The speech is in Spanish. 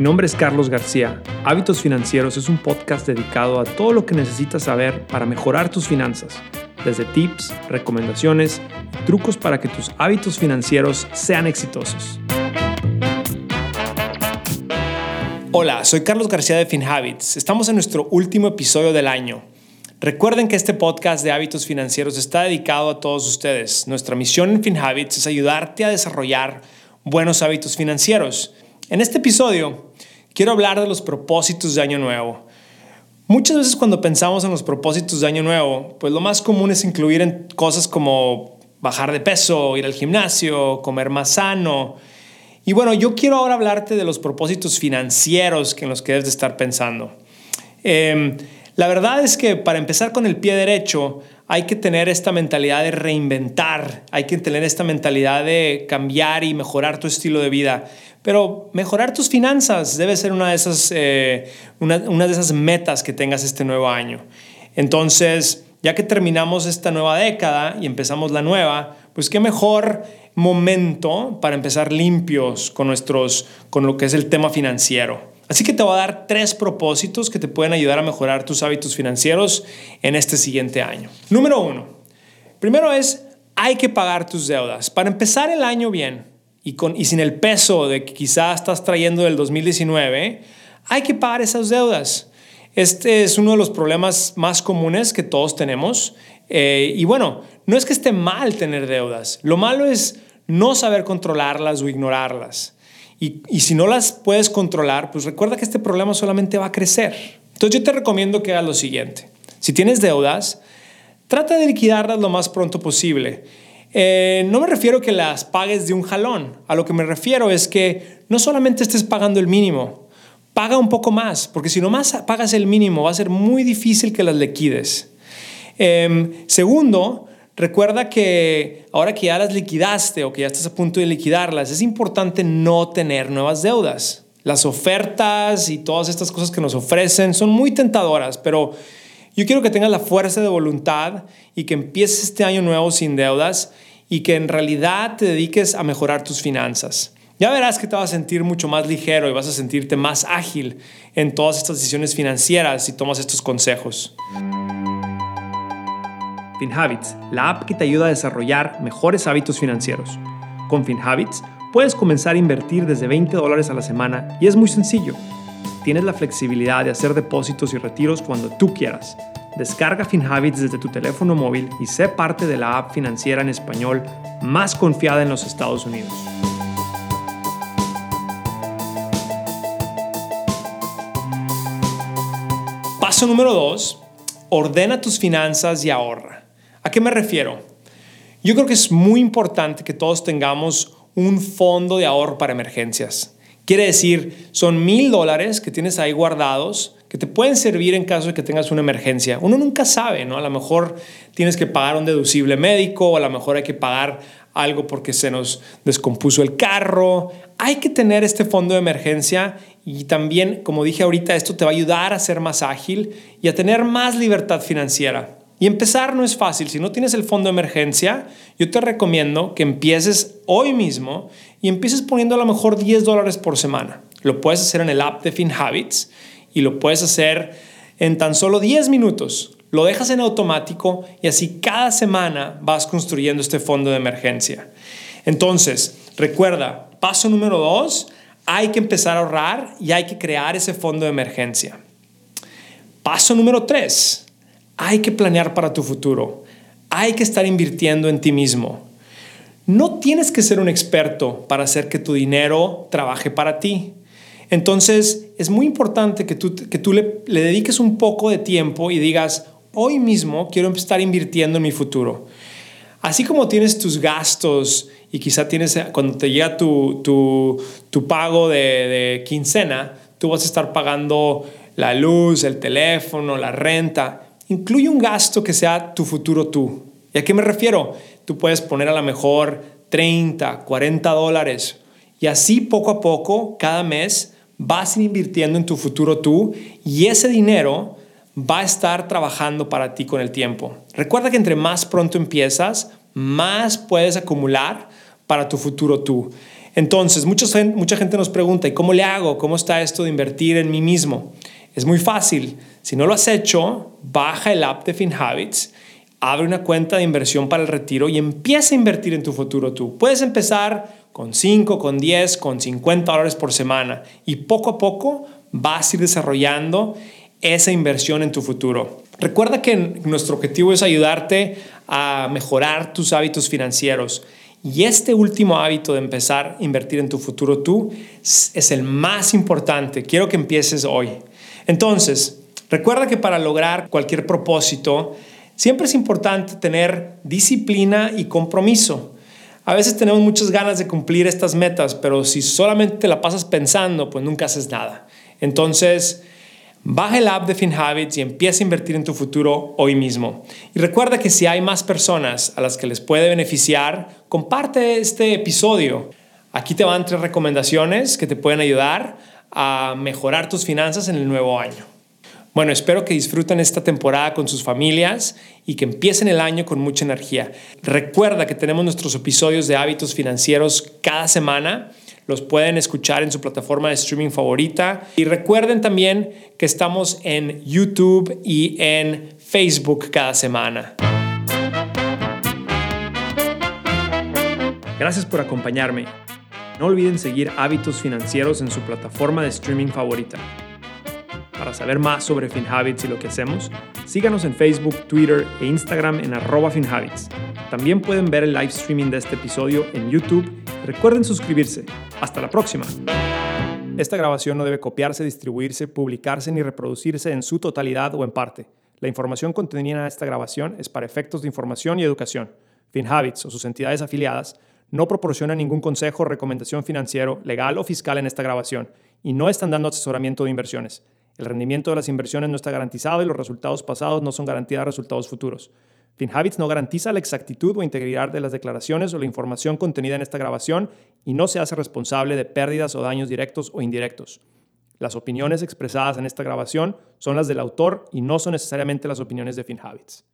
Mi nombre es Carlos García. Hábitos Financieros es un podcast dedicado a todo lo que necesitas saber para mejorar tus finanzas, desde tips, recomendaciones trucos para que tus hábitos financieros sean exitosos. Hola, soy Carlos García de FinHabits. Estamos en nuestro último episodio del año. Recuerden que este podcast de hábitos financieros está dedicado a todos ustedes. Nuestra misión en FinHabits es ayudarte a desarrollar buenos hábitos financieros. En este episodio quiero hablar de los propósitos de Año Nuevo. Muchas veces cuando pensamos en los propósitos de Año Nuevo, pues lo más común es incluir en cosas como bajar de peso, ir al gimnasio, comer más sano. Y bueno, yo quiero ahora hablarte de los propósitos financieros que en los que debes de estar pensando. Em, la verdad es que para empezar con el pie derecho, hay que tener esta mentalidad de reinventar, hay que tener esta mentalidad de cambiar y mejorar tu estilo de vida. Pero mejorar tus finanzas debe ser una de esas, eh, una, de esas metas que tengas este nuevo año. Entonces, ya que terminamos esta nueva década y empezamos la nueva, pues qué mejor momento para empezar limpios con, nuestros, con lo que es el tema financiero. Así que te voy a dar tres propósitos que te pueden ayudar a mejorar tus hábitos financieros en este siguiente año. Número uno, primero es, hay que pagar tus deudas. Para empezar el año bien y, con, y sin el peso de que quizás estás trayendo del 2019, hay que pagar esas deudas. Este es uno de los problemas más comunes que todos tenemos. Eh, y bueno, no es que esté mal tener deudas. Lo malo es no saber controlarlas o ignorarlas. Y, si no las puedes controlar, pues recuerda que este problema solamente va a crecer. Entonces yo te recomiendo que hagas lo siguiente. Si tienes deudas, trata de liquidarlas lo más pronto posible. Eh, no me refiero que las pagues de un jalón. A lo que me refiero es que no solamente estés pagando el mínimo, paga un poco más, porque si no más pagas el mínimo, va a ser muy difícil que las liquides. Em, segundo, Recuerda que ahora que ya las liquidaste o que ya estás a punto de liquidarlas, es importante no tener nuevas deudas. Las ofertas y todas estas cosas que nos ofrecen son muy tentadoras, pero yo quiero que tengas la fuerza de voluntad y que empieces este año nuevo sin deudas y que en realidad te dediques a mejorar tus finanzas. Ya verás que te vas a sentir mucho más ligero y vas a sentirte más ágil en todas estas decisiones financieras si tomas estos consejos. FinHabits, la app que te ayuda a desarrollar mejores hábitos financieros. Con FinHabits puedes comenzar a invertir desde 20 dólares a la semana y es muy sencillo. Tienes la flexibilidad de hacer depósitos y retiros cuando tú quieras. Descarga FinHabits desde tu teléfono móvil y sé parte de la app financiera en español más confiada en los Estados Unidos. Paso número 2. Ordena tus finanzas y ahorra. ¿A qué me refiero? Yo creo que es muy importante que todos tengamos un fondo de ahorro para emergencias. Quiere decir, son mil dólares que tienes ahí guardados que te pueden servir en caso de que tengas una emergencia. Uno nunca sabe, ¿no? A lo mejor tienes que pagar un deducible médico o a lo mejor hay que pagar algo porque se nos descompuso el carro. Hay que tener este fondo de emergencia y también, como dije ahorita, esto te va a ayudar a ser más ágil y a tener más libertad financiera. Y empezar no es fácil. Si no tienes el fondo de emergencia, yo te recomiendo que empieces hoy mismo y empieces poniendo a lo mejor 10 dólares por semana. Lo puedes hacer en el app de FinHabits y lo puedes hacer en tan solo 10 minutos. Lo dejas en automático y así cada semana vas construyendo este fondo de emergencia. Entonces, recuerda, paso número 2, hay que empezar a ahorrar y hay que crear ese fondo de emergencia. Paso número 3, hay que planear para tu futuro. Hay que estar invirtiendo en ti mismo. No tienes que ser un experto para hacer que tu dinero trabaje para ti. Entonces, es muy importante que tú, que tú le, dediques un poco de tiempo y digas, hoy mismo quiero estar invirtiendo en mi futuro. Así como tienes tus gastos y quizá tienes, cuando te llega tu, tu, tu pago de, quincena, tú vas a estar pagando la luz, el teléfono, la renta. Incluye un gasto que sea tu futuro tú. ¿Y a qué me refiero? Tú puedes poner a lo mejor 30, 40 dólares y así poco a poco, cada mes, vas invirtiendo en tu futuro tú y ese dinero va a estar trabajando para ti con el tiempo. Recuerda que entre más pronto empiezas, más puedes acumular para tu futuro tú. Entonces, mucha, mucha gente nos pregunta, ¿y cómo le hago? ¿Cómo está esto de invertir en mí mismo? Es muy fácil. Si no lo has hecho, baja el app de FinHabits, abre una cuenta de inversión para el retiro y empieza a invertir en tu futuro tú. Puedes empezar con 5, con 10, con 50 dólares por semana y poco a poco vas a ir desarrollando esa inversión en tu futuro. Recuerda que nuestro objetivo es ayudarte a mejorar tus hábitos financieros. Y este último hábito de empezar a invertir en tu futuro tú es el más importante. Quiero que empieces hoy. Entonces, recuerda que para lograr cualquier propósito, siempre es importante tener disciplina y compromiso. A veces tenemos muchas ganas de cumplir estas metas, pero si solamente te la pasas pensando, pues nunca haces nada. Entonces, baja el app de FinHabits y empieza a invertir en tu futuro hoy mismo. Y recuerda que si hay más personas a las que les puede beneficiar, comparte este episodio. Aquí te van tres recomendaciones que te pueden ayudar a mejorar tus finanzas en el nuevo año. Bueno, espero que disfruten esta temporada con sus familias y que empiecen el año con mucha energía. Recuerda que tenemos nuestros episodios de hábitos financieros cada semana. Los pueden escuchar en su plataforma de streaming favorita. Y recuerden también que estamos en YouTube y en Facebook cada semana. Gracias por acompañarme. No olviden seguir Hábitos Financieros en su plataforma de streaming favorita. Para saber más sobre FinHabits y lo que hacemos, síganos en Facebook, Twitter e Instagram en arroba FinHabits. También pueden ver el live streaming de este episodio en YouTube. Recuerden suscribirse. Hasta la próxima. Esta grabación no debe copiarse, distribuirse, publicarse ni reproducirse en su totalidad o en parte. La información contenida en esta grabación es para efectos de información y educación. FinHabits o sus entidades afiliadas no proporciona ningún consejo o recomendación financiero, legal o fiscal en esta grabación y no están dando asesoramiento de inversiones. El rendimiento de las inversiones no está garantizado y los resultados pasados no son garantía de resultados futuros. FinHabits no garantiza la exactitud o integridad de las declaraciones o la información contenida en esta grabación y no se hace responsable de pérdidas o daños directos o indirectos. Las opiniones expresadas en esta grabación son las del autor y no son necesariamente las opiniones de FinHabits.